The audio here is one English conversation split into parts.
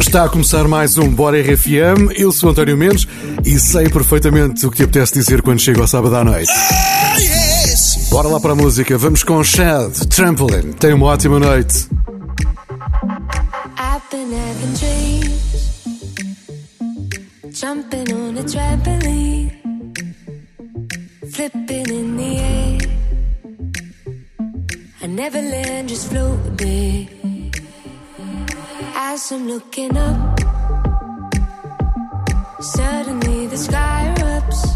Está a começar mais um Bora RFM. Eu sou António Mendes e sei perfeitamente o que te apetece dizer quando chego ao sábado à noite. Ah, yes! Bora lá para a música. Vamos com Shad Trampoline. Tenha uma ótima noite. Jumping on a trampoline Flipping in the air I never land, just float As I'm looking up, suddenly the sky erupts.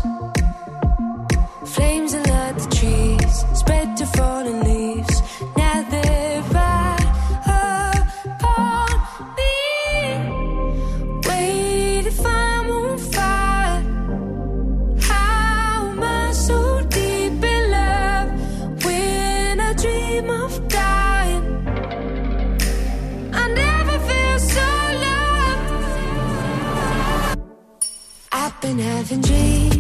and dream.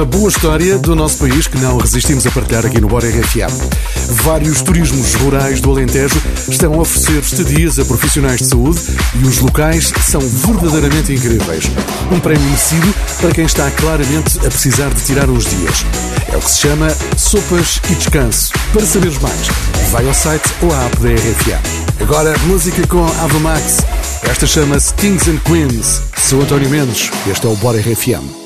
Uma boa história do nosso país que não resistimos a partilhar aqui no Bora RFM. Vários turismos rurais do Alentejo estão a oferecer estadias a profissionais de saúde e os locais são verdadeiramente incríveis. Um prémio merecido para quem está claramente a precisar de tirar uns dias. É o que se chama Sopas e Descanso. Para saberes mais, vai ao site ou à app da RFM. Agora, música com Ava Max. Esta chama-se Kings and Queens. Sou António Mendes. Este é o Bora RFM.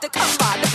The to come by.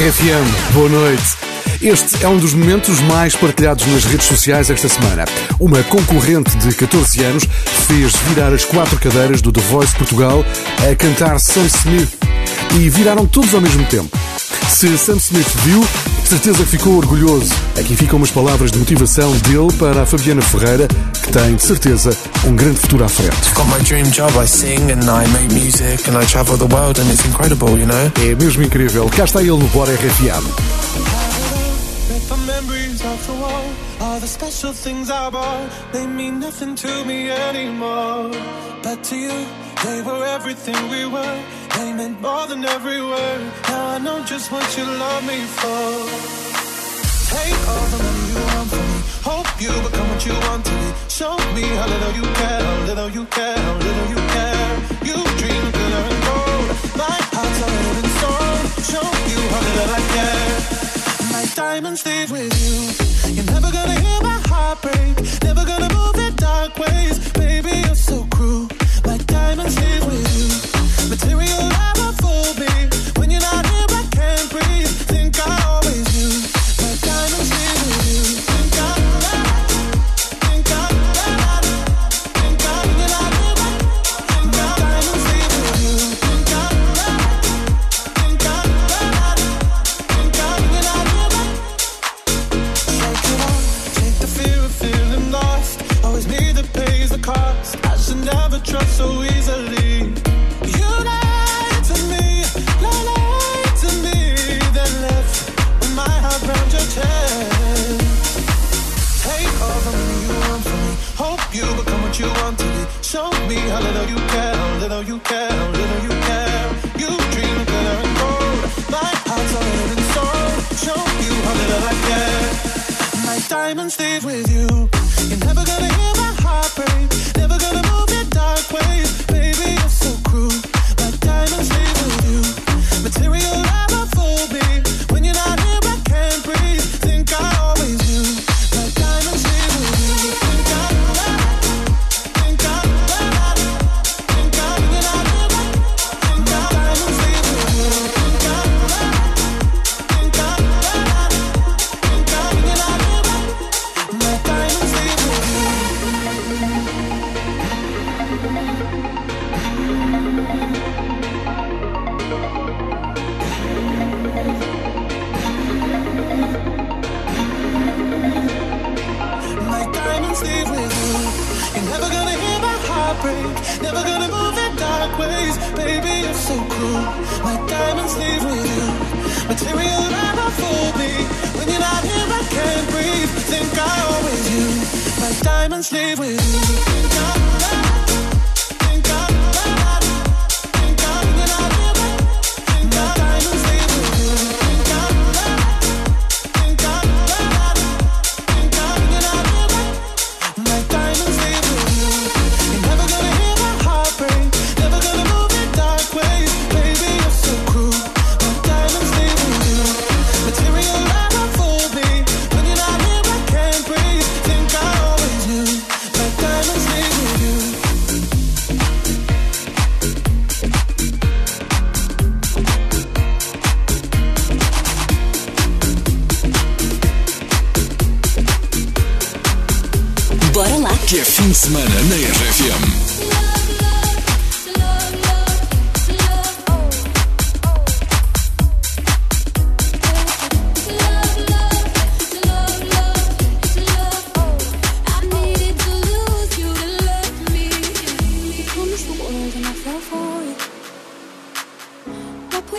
RFM, boa noite. Este é um dos momentos mais partilhados nas redes sociais esta semana. Uma concorrente de 14 anos fez virar as quatro cadeiras do The Voice Portugal a cantar Sam Smith e viraram todos ao mesmo tempo. Se Sam Smith viu, certeza ficou orgulhoso. Aqui ficam umas palavras de motivação dele para a Fabiana Ferreira, tem, de certeza, um grande futuro à frente. É mesmo incrível. Cá está ele no Bora RFM. They were everything we were. They meant more than every word. Now I know just what you love me for. Take all the money you want from me. Hope you become what you want to be. Show me how little you care, how little you care, how little you care. You dream of glitter and gold. My heart's already been stone. Show you how little I care. My diamond stays with you. You're never gonna hear my heart break. Never gonna move in dark ways. Baby, you're so cruel. My diamond stays with you. Material love. Never gonna move in dark ways. Baby, you're so cool. My diamonds leave with you. Material never fooled me. When you're not here, I can't breathe. Think I owe you. My diamonds leave with you.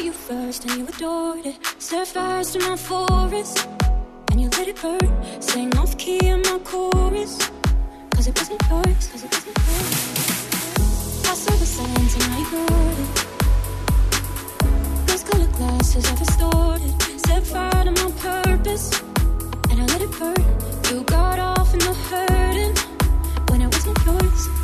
you first and you adored it. Set fires to my forest and you let it burn. Sang off key in my chorus. Cause it wasn't yours, cause it wasn't yours. I saw the signs and I ignored it. Those colored glasses I distorted. Set fire to my purpose and I let it burn. You got off in the hurting when it wasn't yours.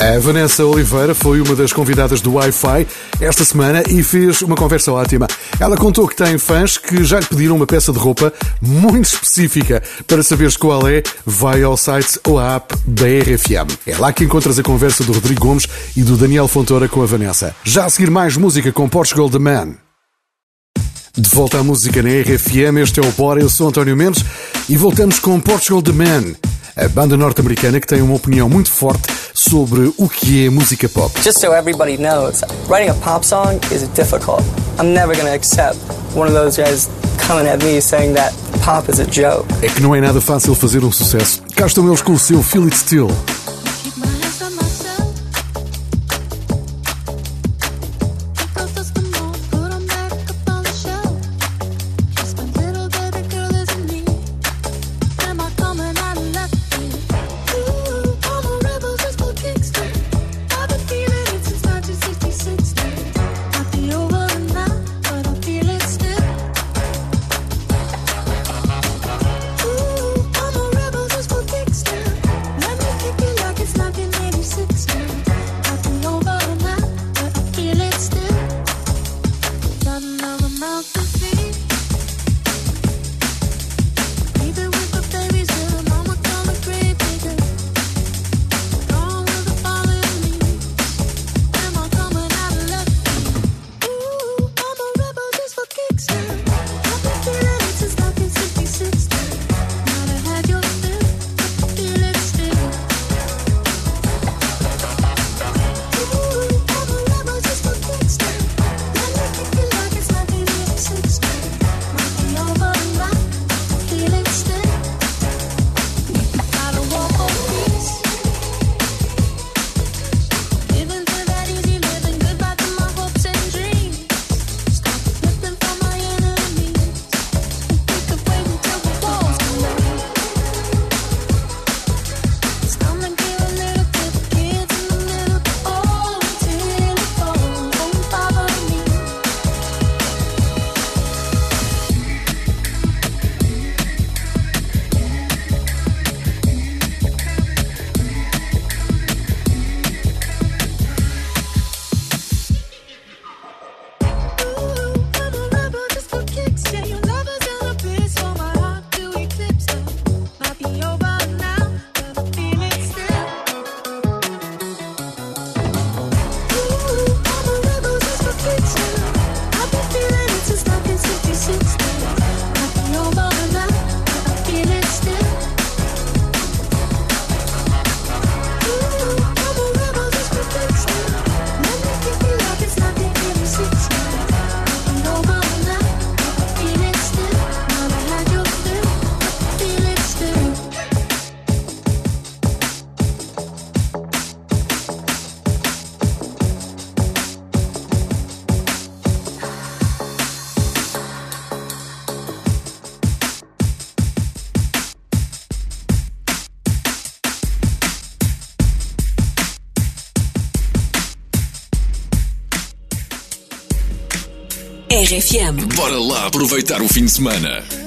A Vanessa Oliveira foi uma das convidadas do Wi-Fi esta semana e fez uma conversa ótima. Ela contou que tem fãs que já lhe pediram uma peça de roupa muito específica. Para saberes qual é, vai ao site ou à app da RFM. É lá que encontras a conversa do Rodrigo Gomes e do Daniel Fontoura com a Vanessa. Já a seguir, mais música com Portugal The Man. De volta à música na RFM, este é o Bora, eu sou António Mendes e voltamos com Portugal The Man a banda norte-americana que tem uma opinião muito forte sobre o que é música pop. Just so everybody knows, writing a pop song is difficult. I'm never gonna accept one of those guys coming at me saying that pop is a joke. É que não é nada fácil fazer um sucesso. Cá estão eles com o seu Feel It Still. FM. Bora lá aproveitar o fim de semana.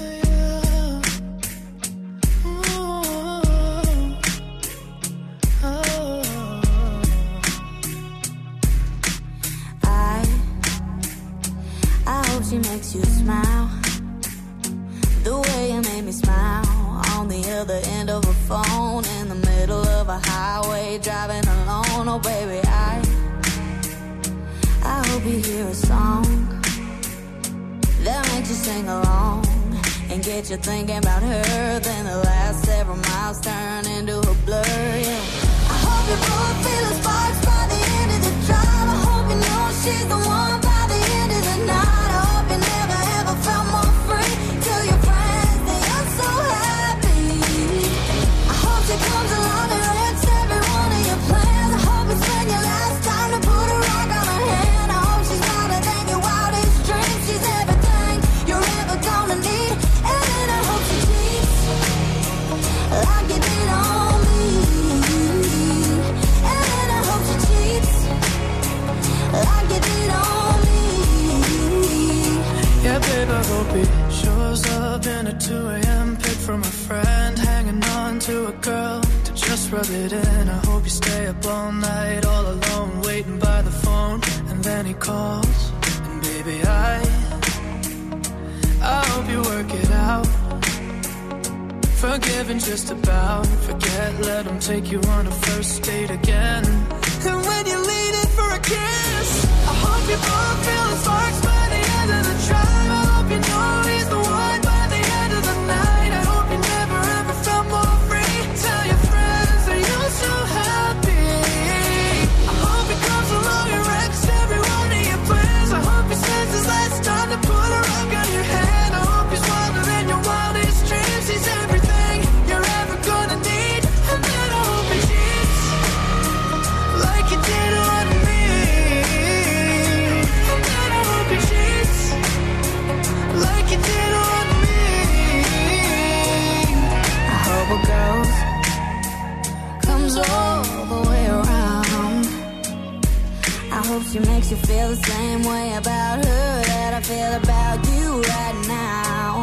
hope she makes you feel the same way about her that I feel about you right now.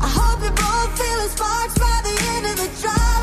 I hope you both feel the sparks by the end of the drive.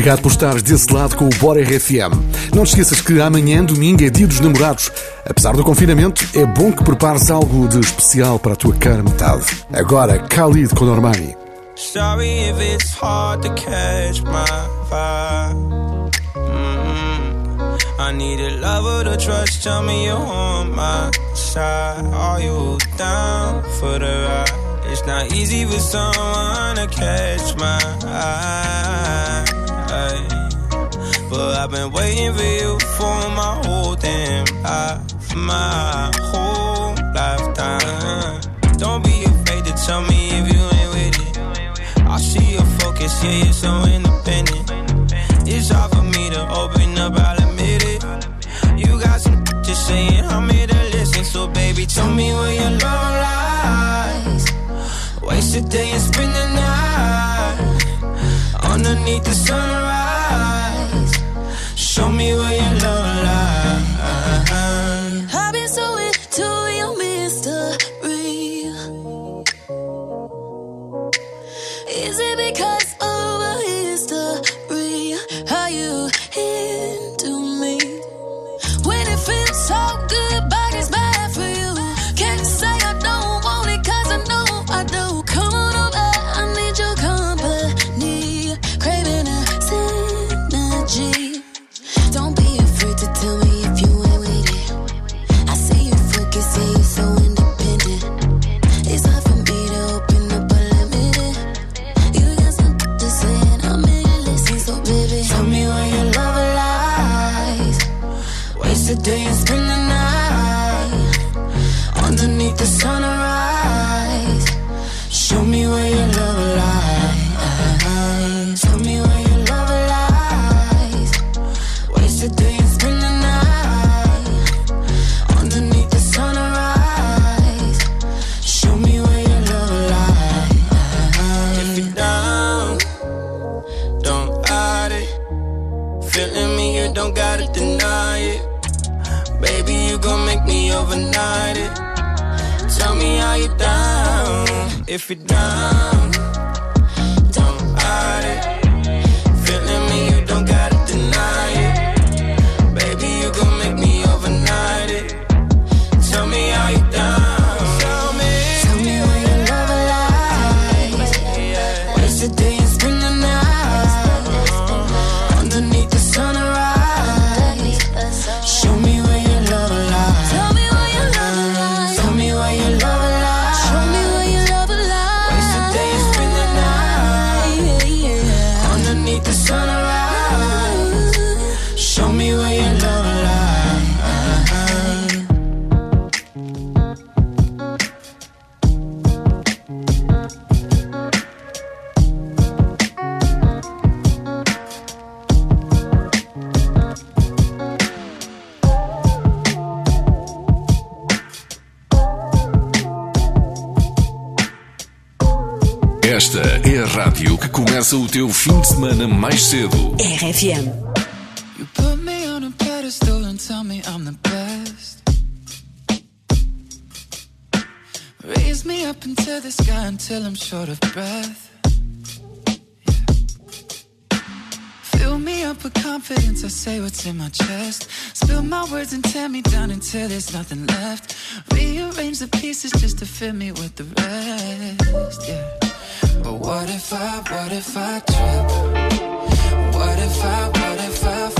Obrigado por estares desse lado com o Bora RFM. Não te esqueças que amanhã, domingo, é dia dos namorados. Apesar do confinamento, é bom que prepares algo de especial para a tua cara metade. Agora, Khalid com Normani. Sorry if it's hard to catch my vibe. Mm-hmm. I need a lover to trust. Tell me you're on my side. Are you down for the ride? It's not easy someone to catch my eye. But I've been waiting for you for my whole damn life, my whole lifetime. Don't be afraid to tell me if you ain't with it. I see your focus, yeah, you're so independent. It's hard for me to open up, I'll admit it. You got some just saying I'm here to listen, so baby, tell me where your love lies. Waste a day and spend the night underneath the sunrise. Show me where you today and spend the night. Underneath the sunrise. Show me where your love lies. if you're down Esta é a rádio que começa o teu fim de semana mais cedo. RFM. You put me on a pedestal and tell me I'm the best. Raise me up into the sky until I'm short of breath. Yeah. Fill me up with confidence, I say what's in my chest. Spill my words and tear me down until there's nothing left. Rearrange the pieces just to fit me with the rest. Yeah. But what if I, what if I trip? What if I, what if I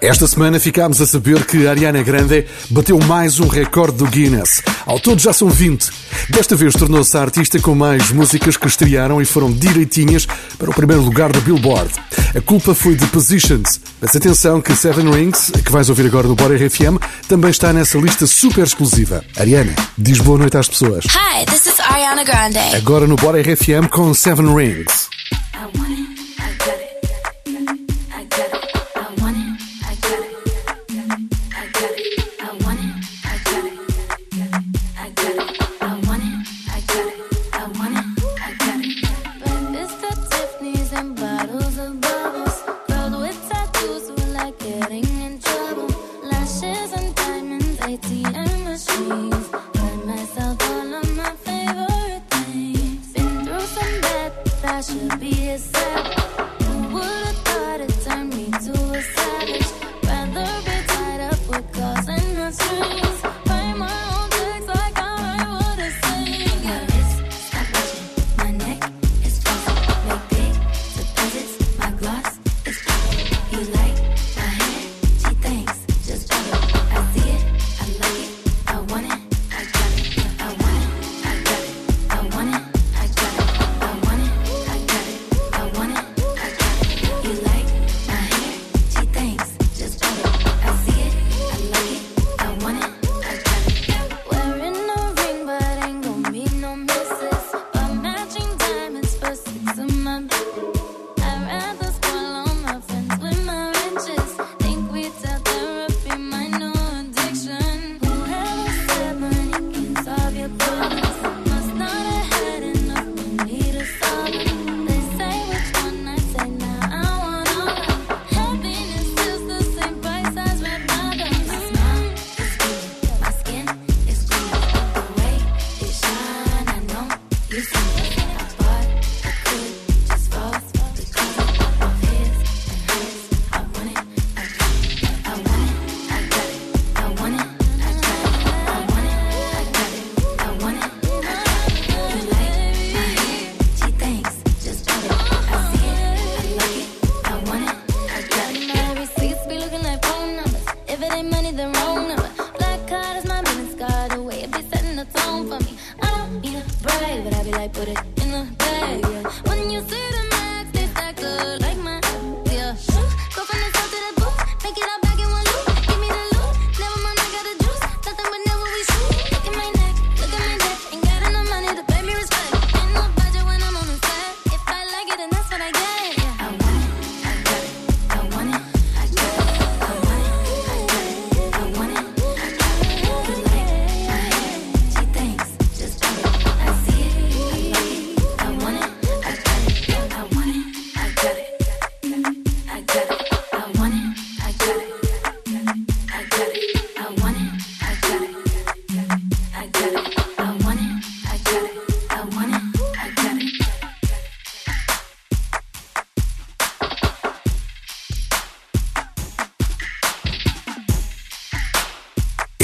Esta semana ficámos a saber que Ariana Grande bateu mais um recorde do Guinness. Ao todo já são 20. Desta vez tornou-se a artista com mais músicas que estrearam e foram direitinhas para o primeiro lugar do Billboard. A culpa foi de Positions. Mas atenção que Seven Rings, que vais ouvir agora no Bora RFM, também está nessa lista super exclusiva. Ariana, diz boa noite às pessoas. Hi, this is Ariana Grande. Agora no Bora RFM com Seven Rings.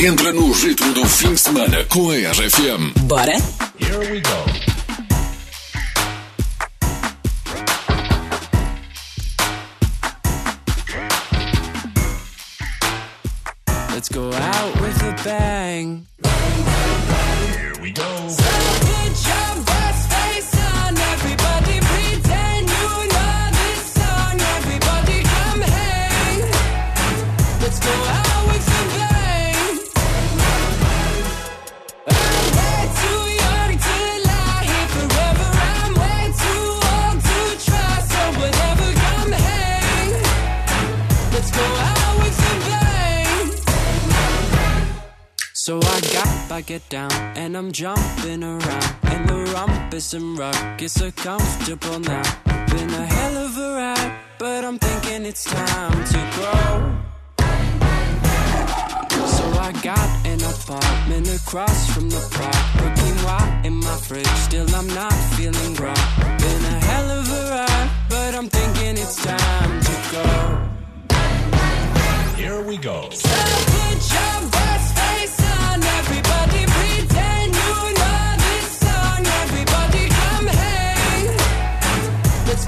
Entra no ritmo do fim de semana com a RFM. Bora? Here we go. I'm jumping around, in the rumpus and ruckus so comfortable now. Been a hell of a ride, but I'm thinking it's time to grow. So I got an apartment across from the park, working white in my fridge. Still, I'm not feeling wrong. Been a hell of a ride, but I'm thinking it's time to go. Here we go. So put your best face on everybody.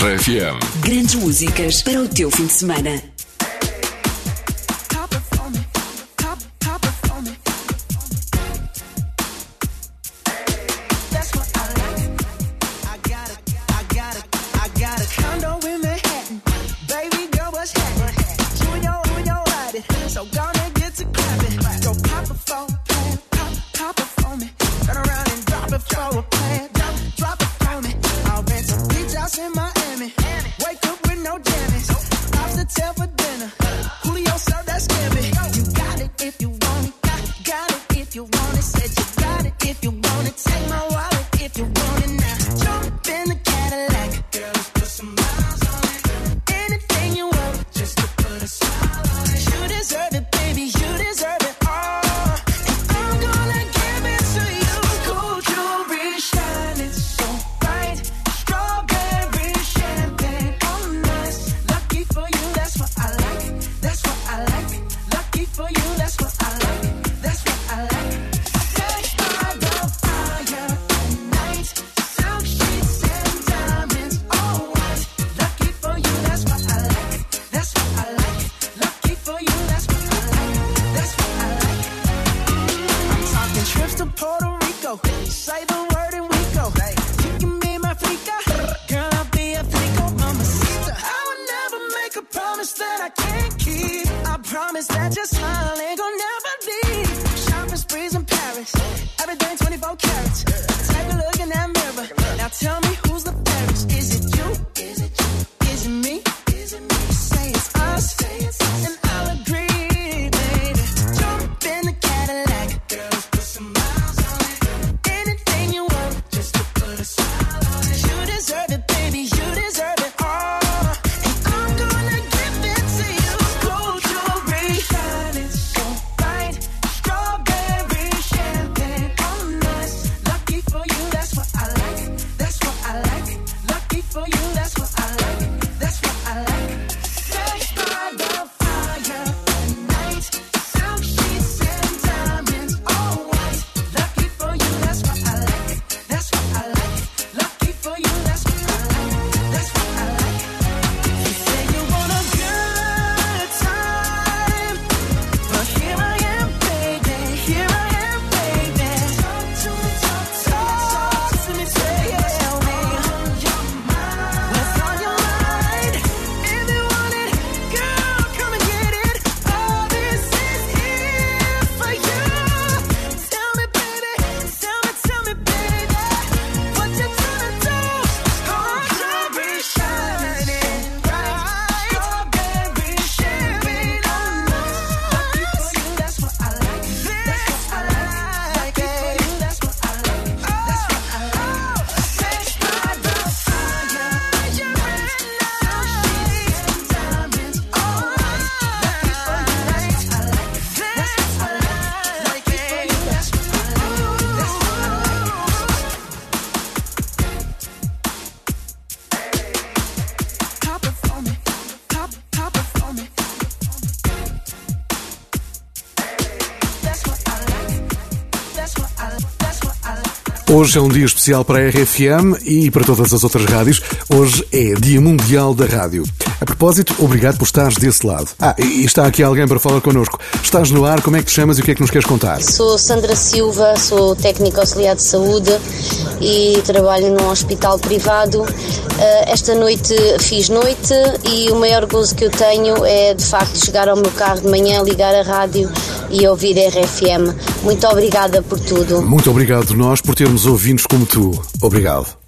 RFM. Grandes músicas para o teu fim de semana. Hoje é um dia especial para a RFM e para todas as outras rádios. Hoje é Dia Mundial da Rádio. A propósito, obrigado por estares desse lado. Ah, e está aqui alguém para falar connosco. Estás no ar, como é que te chamas e o que é que nos queres contar? Sou Sandra Silva, sou técnica auxiliar de saúde e trabalho num hospital privado. Ah, esta noite fiz noite e o maior gozo que eu tenho é de facto chegar ao meu carro de manhã, ligar a rádio e ouvir a RFM. Muito obrigada por tudo. Muito obrigado nós por termos ouvintes como tu. Obrigado.